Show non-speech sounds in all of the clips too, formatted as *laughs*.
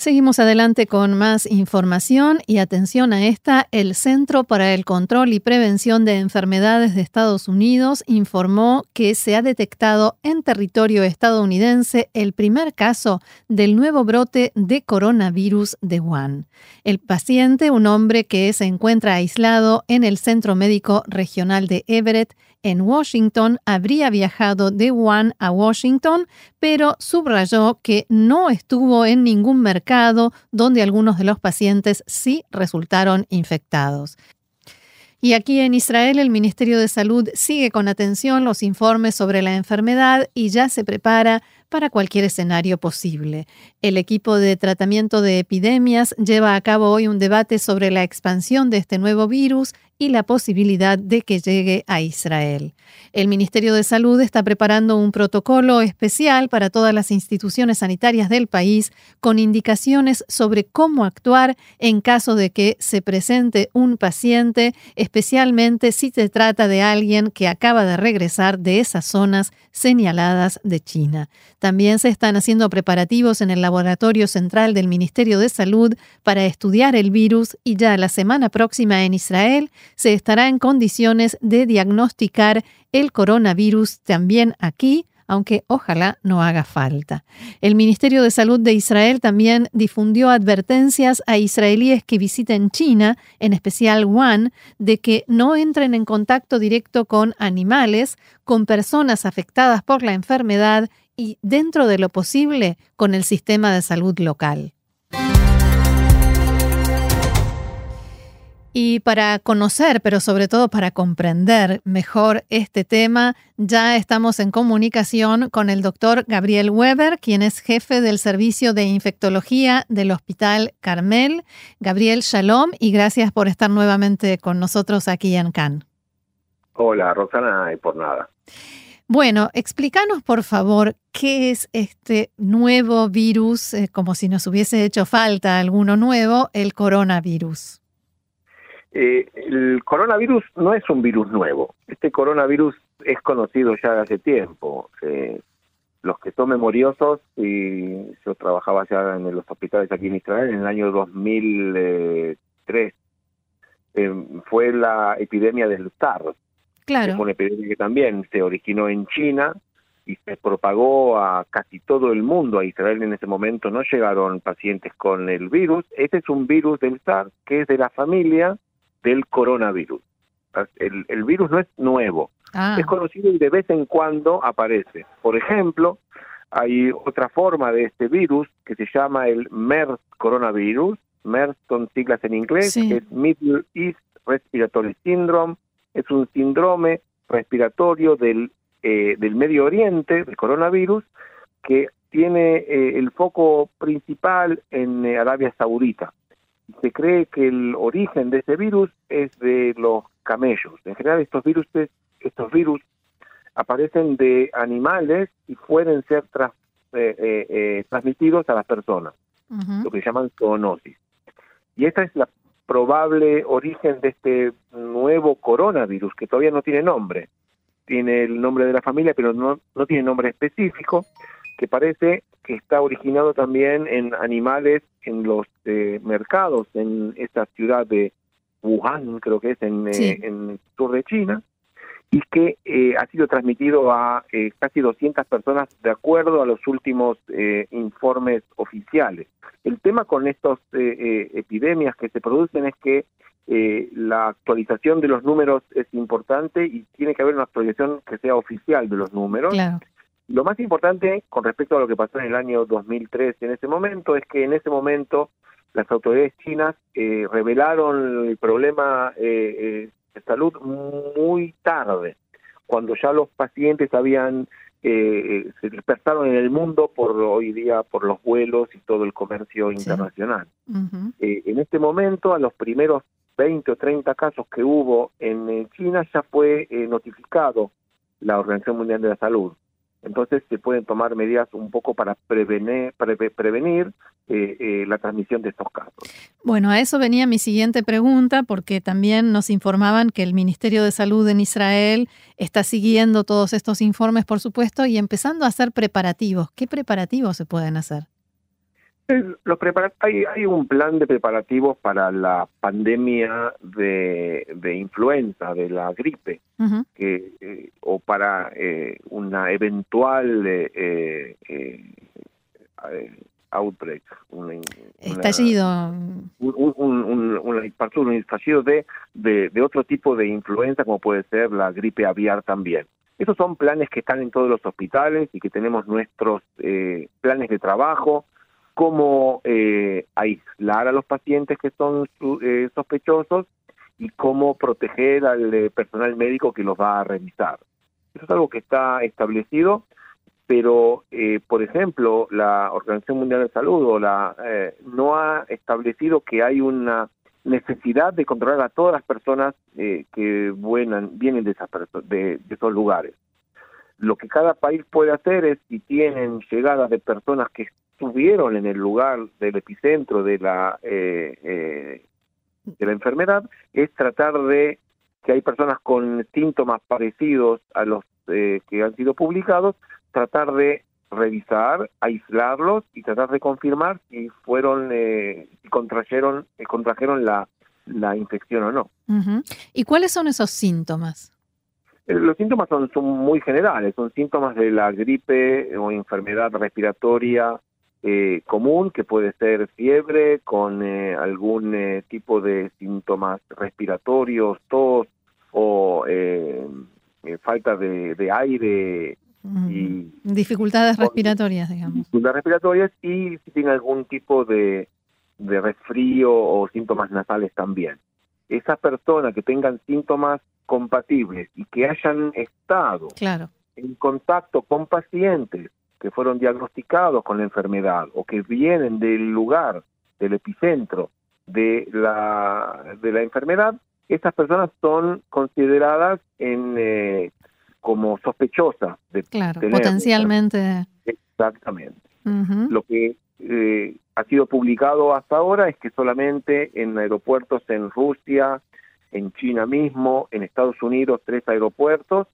Seguimos adelante con más información y atención a esta. El Centro para el Control y Prevención de Enfermedades de Estados Unidos informó que se ha detectado en territorio estadounidense el primer caso del nuevo brote de coronavirus de Wuhan. El paciente, un hombre que se encuentra aislado en el Centro Médico Regional de Everett, en Washington habría viajado de Wuhan a Washington, pero subrayó que no estuvo en ningún mercado donde algunos de los pacientes sí resultaron infectados. Y aquí en Israel el Ministerio de Salud sigue con atención los informes sobre la enfermedad y ya se prepara para cualquier escenario posible. El equipo de tratamiento de epidemias lleva a cabo hoy un debate sobre la expansión de este nuevo virus y la posibilidad de que llegue a Israel. El Ministerio de Salud está preparando un protocolo especial para todas las instituciones sanitarias del país con indicaciones sobre cómo actuar en caso de que se presente un paciente, especialmente si se trata de alguien que acaba de regresar de esas zonas señaladas de China. También se están haciendo preparativos en el Laboratorio Central del Ministerio de Salud para estudiar el virus y ya la semana próxima en Israel se estará en condiciones de diagnosticar el coronavirus también aquí, aunque ojalá no haga falta. El Ministerio de Salud de Israel también difundió advertencias a israelíes que visiten China, en especial Wuhan, de que no entren en contacto directo con animales, con personas afectadas por la enfermedad y, dentro de lo posible, con el sistema de salud local. Y para conocer, pero sobre todo para comprender mejor este tema, ya estamos en comunicación con el doctor Gabriel Weber, quien es jefe del Servicio de Infectología del Hospital Carmel. Gabriel, shalom y gracias por estar nuevamente con nosotros aquí en Cannes. Hola, Rosana, y por nada. Bueno, explícanos por favor qué es este nuevo virus, eh, como si nos hubiese hecho falta alguno nuevo, el coronavirus. Eh, el coronavirus no es un virus nuevo. Este coronavirus es conocido ya hace tiempo. Eh, los que son memoriosos, y yo trabajaba ya en los hospitales aquí en Israel en el año 2003, fue la epidemia del SARS, Claro. Es una epidemia que también se originó en China y se propagó a casi todo el mundo. A Israel en ese momento no llegaron pacientes con el virus. Este es un virus del SARS que es de la familia del coronavirus. El, el virus no es nuevo, Ah, es conocido y de vez en cuando aparece. Por ejemplo, hay otra forma de este virus que se llama el MERS coronavirus. MERS son siglas en inglés, Sí. que es Middle East Respiratory Syndrome. Es un síndrome respiratorio del, eh, del Medio Oriente, del coronavirus, que tiene eh, el foco principal en eh, Arabia Saudita. Se cree que el origen de ese virus es de los camellos. En general, estos virus, estos virus aparecen de animales y pueden ser tras- eh, eh, eh, transmitidos a las personas, lo que llaman zoonosis. Y esta es la probable origen de este nuevo coronavirus, que todavía no tiene nombre. Tiene el nombre de la familia, pero no, no tiene nombre específico, que parece que está originado también en animales en los eh, mercados en esta ciudad de Wuhan, creo que es en, eh, en el sur de China, y que eh, ha sido transmitido a eh, casi 200 personas de acuerdo a los últimos eh, informes oficiales. El tema con estas epidemias que se producen es que eh, la actualización de los números es importante y tiene que haber una actualización que sea oficial de los números. Claro. Lo más importante con respecto a lo que pasó en el año 2003 en ese momento es que en ese momento las autoridades chinas eh, revelaron el problema eh, eh, de salud muy tarde, cuando ya los pacientes habían eh, eh, se dispersaron en el mundo por hoy día por los vuelos y todo el comercio Sí. internacional. Eh, en este momento, a los primeros 20 o 30 casos que hubo en China, ya fue eh, notificado la Organización Mundial de la Salud. Entonces se pueden tomar medidas un poco para prevenir, prevenir eh, eh, la transmisión de estos casos. Bueno, a eso venía mi siguiente pregunta, porque también nos informaban que el Ministerio de Salud en Israel está siguiendo todos estos informes, por supuesto, y empezando a hacer preparativos. ¿Qué preparativos se pueden hacer? Los hay, hay un plan de preparativos para la pandemia de, influenza, de la gripe, que, eh, o para eh, una eventual eh, outbreak, un estallido, un, un, un, estallido de, de, de otro tipo de influenza, como puede ser la gripe aviar también. Esos son planes que están en todos los hospitales y que tenemos nuestros planes de trabajo cómo eh, aislar a los pacientes que son eh, sospechosos y cómo proteger al eh, personal médico que los va a revisar. Eso es algo que está establecido, pero, por ejemplo, la Organización Mundial de Salud o la, no ha establecido que hay una necesidad de controlar a todas las personas que vienen de, esas, de esos lugares. Lo que cada país puede hacer es, si tienen llegadas de personas que estuvieron en el lugar del epicentro de la eh, eh, de la enfermedad es tratar de que hay personas con síntomas parecidos a los eh, que han sido publicados tratar de revisar aislarlos y tratar de confirmar si fueron si contrajeron contrajeron la la infección o no. Y cuáles son esos síntomas los síntomas son, son muy generales, son síntomas de la gripe o enfermedad respiratoria eh, común, que puede ser fiebre con eh, algún eh, tipo de síntomas respiratorios, tos o falta de, aire. Y dificultades respiratorias, digamos. Dificultades respiratorias y si tiene algún tipo de, de resfrío o síntomas nasales también. Esas personas que tengan síntomas compatibles y que hayan estado claro. en contacto con pacientes que fueron diagnosticados con la enfermedad o que vienen del lugar, del epicentro de la, de la enfermedad, estas personas son consideradas en, eh, como sospechosas de claro, potencialmente. Exactamente. Lo que eh, ha sido publicado hasta ahora es que solamente en aeropuertos en Rusia, en China mismo, en Estados Unidos, tres aeropuertos,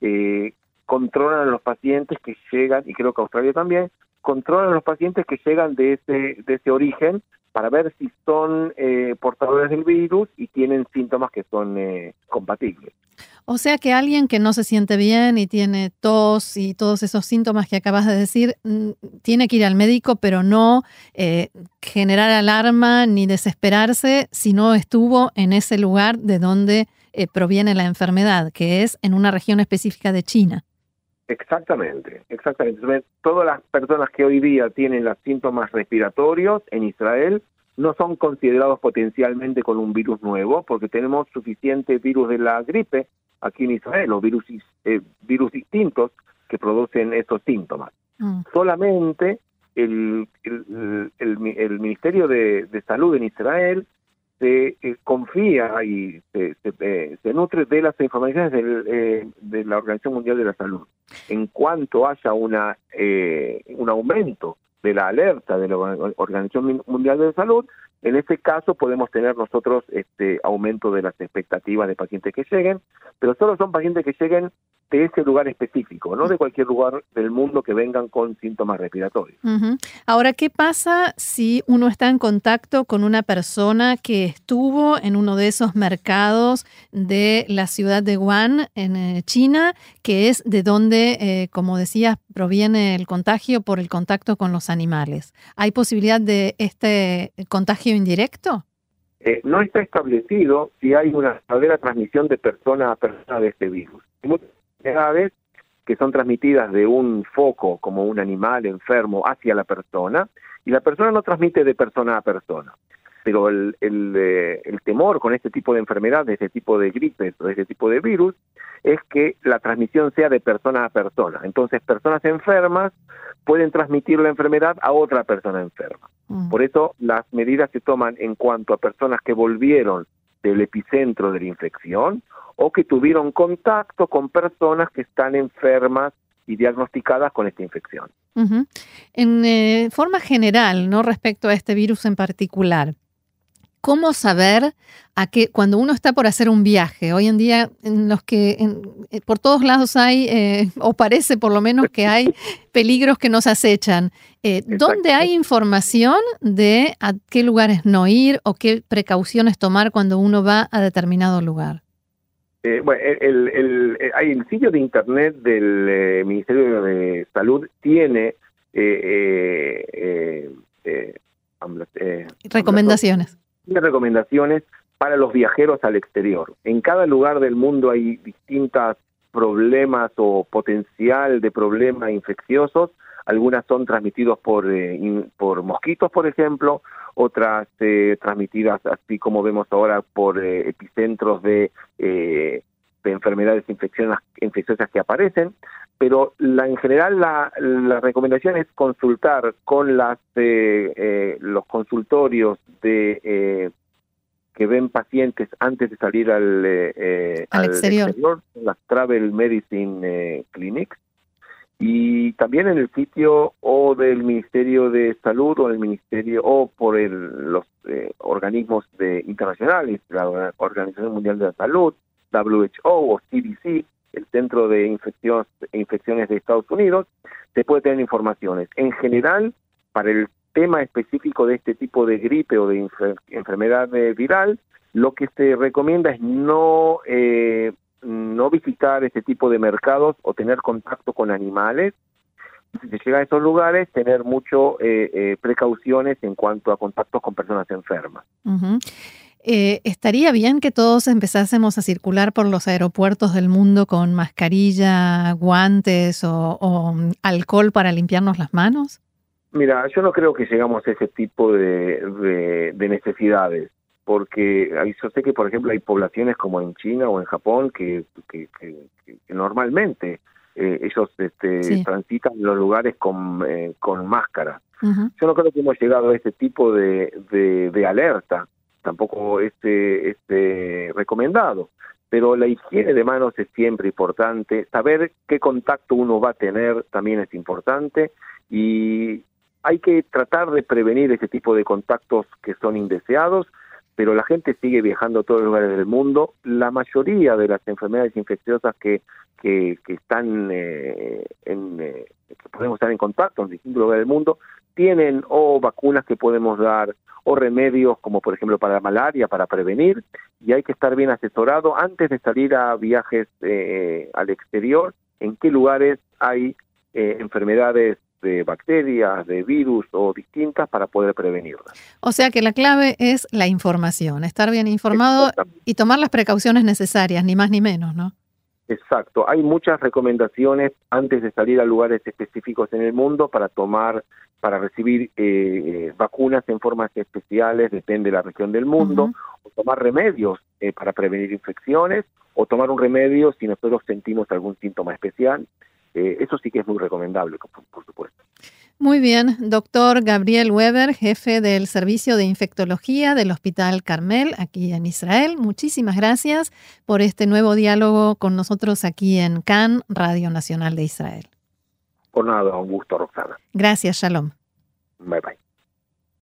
eh, controlan a los pacientes que llegan, y creo que Australia también, controlan a los pacientes que llegan de ese, de ese origen para ver si son eh, portadores del virus y tienen síntomas que son eh, compatibles. O sea que alguien que no se siente bien y tiene tos y todos esos síntomas que acabas de decir, mm, tiene que ir al médico, pero no eh, generar alarma ni desesperarse si no estuvo en ese lugar de donde proviene la enfermedad, que es en una región específica de China. Exactamente, exactamente. Todas las personas que hoy día tienen los síntomas respiratorios en Israel no son considerados potencialmente con un virus nuevo, porque tenemos suficiente virus de la gripe aquí en Israel, o virus, eh, virus distintos que producen estos síntomas. Mm. Solamente el, el, Ministerio de, Salud en Israel se eh, confía y se, eh, se, nutre de las informaciones del, de la Organización Mundial de la Salud. En cuanto haya una eh, un aumento de la alerta de la Organización Mundial de Salud, en este caso podemos tener nosotros este aumento de las expectativas de pacientes que lleguen, pero solo son pacientes que lleguen de ese lugar específico, no de cualquier lugar del mundo que vengan con síntomas respiratorios. Ahora, ¿qué pasa si uno está en contacto con una persona que estuvo en uno de esos mercados de la ciudad de Wuhan, en eh, China, que es de donde, eh, como decías, proviene el contagio por el contacto con los animales? ¿Hay posibilidad de este contagio indirecto? Eh, no está establecido si hay una verdadera transmisión de persona a persona de este virus enfermedades que son transmitidas de un foco como un animal enfermo hacia la persona y la persona no transmite de persona a persona. Pero el, el, eh, el temor con este tipo de enfermedad, de este tipo de gripes o de este tipo de virus, es que la transmisión sea de persona a persona. Entonces, personas enfermas pueden transmitir la enfermedad a otra persona enferma. Mm. Por eso, las medidas se toman en cuanto a personas que volvieron del epicentro de la infección o que tuvieron contacto con personas que están enfermas y diagnosticadas con esta infección. En eh, forma general, no respecto a este virus en particular, ¿cómo saber a qué cuando uno está por hacer un viaje? Hoy en día, en los que eh, por todos lados hay, eh, *laughs* o parece por lo menos que hay peligros que nos acechan. ¿Dónde hay información de a qué lugares no ir o qué precauciones tomar cuando uno va a determinado lugar? Eh, bueno, el, el, hay el sitio de internet del eh, Ministerio de Salud tiene eh, recomendaciones. recomendaciones para los viajeros al exterior. En cada lugar del mundo hay distintos problemas o potencial de problemas infecciosos. Algunas son transmitidos por, por mosquitos, por ejemplo, otras eh, transmitidas así como vemos ahora por eh, epicentros de, eh, de enfermedades infecciosas que aparecen, pero la, en general la, la recomendación es consultar con las los consultorios de que ven pacientes antes de salir al, al, exterior. las Travel Medicine Clinics, y también en el sitio o del Ministerio de Salud o del Ministerio o por el, los eh, organismos de, internacionales, la Organización Mundial de la Salud, WHO o CDC, el Centro de Infecciones, Infecciones de Estados Unidos, se puede tener informaciones. En general, para el tema específico de este tipo de gripe o de enfermedad viral, lo que se recomienda es no eh, no visitar este tipo de mercados o tener contacto con animales. Si se llega a esos lugares, tener mucho eh, eh, precauciones en cuanto a contactos con personas enfermas. Eh, ¿Estaría bien que todos empezásemos a circular por los aeropuertos del mundo con mascarilla, guantes o, alcohol para limpiarnos las manos? Mira, yo no creo que llegamos a ese tipo de necesidades porque yo sé que, por ejemplo, hay poblaciones como en China o en Japón que, que, normalmente eh, ellos este, transitan los lugares con, eh, con máscara. Yo no creo que hemos llegado a ese tipo de, de, alerta, tampoco este, este recomendado, pero la higiene de manos es siempre importante, saber qué contacto uno va a tener también es importante. Y hay que tratar de prevenir ese tipo de contactos que son indeseados pero la gente sigue viajando a todos los lugares del mundo. La mayoría de las enfermedades infecciosas que, que, están eh, en, eh, que podemos estar en contacto en distintos lugares del mundo tienen o vacunas que podemos dar o remedios como por ejemplo para la malaria para prevenir y hay que estar bien asesorado antes de salir a viajes eh, al exterior en qué lugares hay enfermedades de bacterias, de virus o distintas para poder prevenirlas. O sea que la clave es la información, estar bien informado y tomar las precauciones necesarias, ni más ni menos, ¿no? Exacto, hay muchas recomendaciones antes de salir a lugares específicos en el mundo para tomar, para recibir eh, eh, vacunas en formas especiales, depende de la región del mundo, o tomar remedios eh, para prevenir infecciones, o tomar un remedio si nosotros sentimos algún síntoma especial. Eh, eso sí que es muy recomendable, por, supuesto. Muy bien, doctor Gabriel Weber, jefe del Servicio de Infectología del Hospital Carmel, aquí en Israel. Muchísimas gracias por este nuevo diálogo con nosotros aquí en CAN, Radio Nacional de Israel. Por nada, un gusto, Roxana. Gracias, Shalom. Bye bye.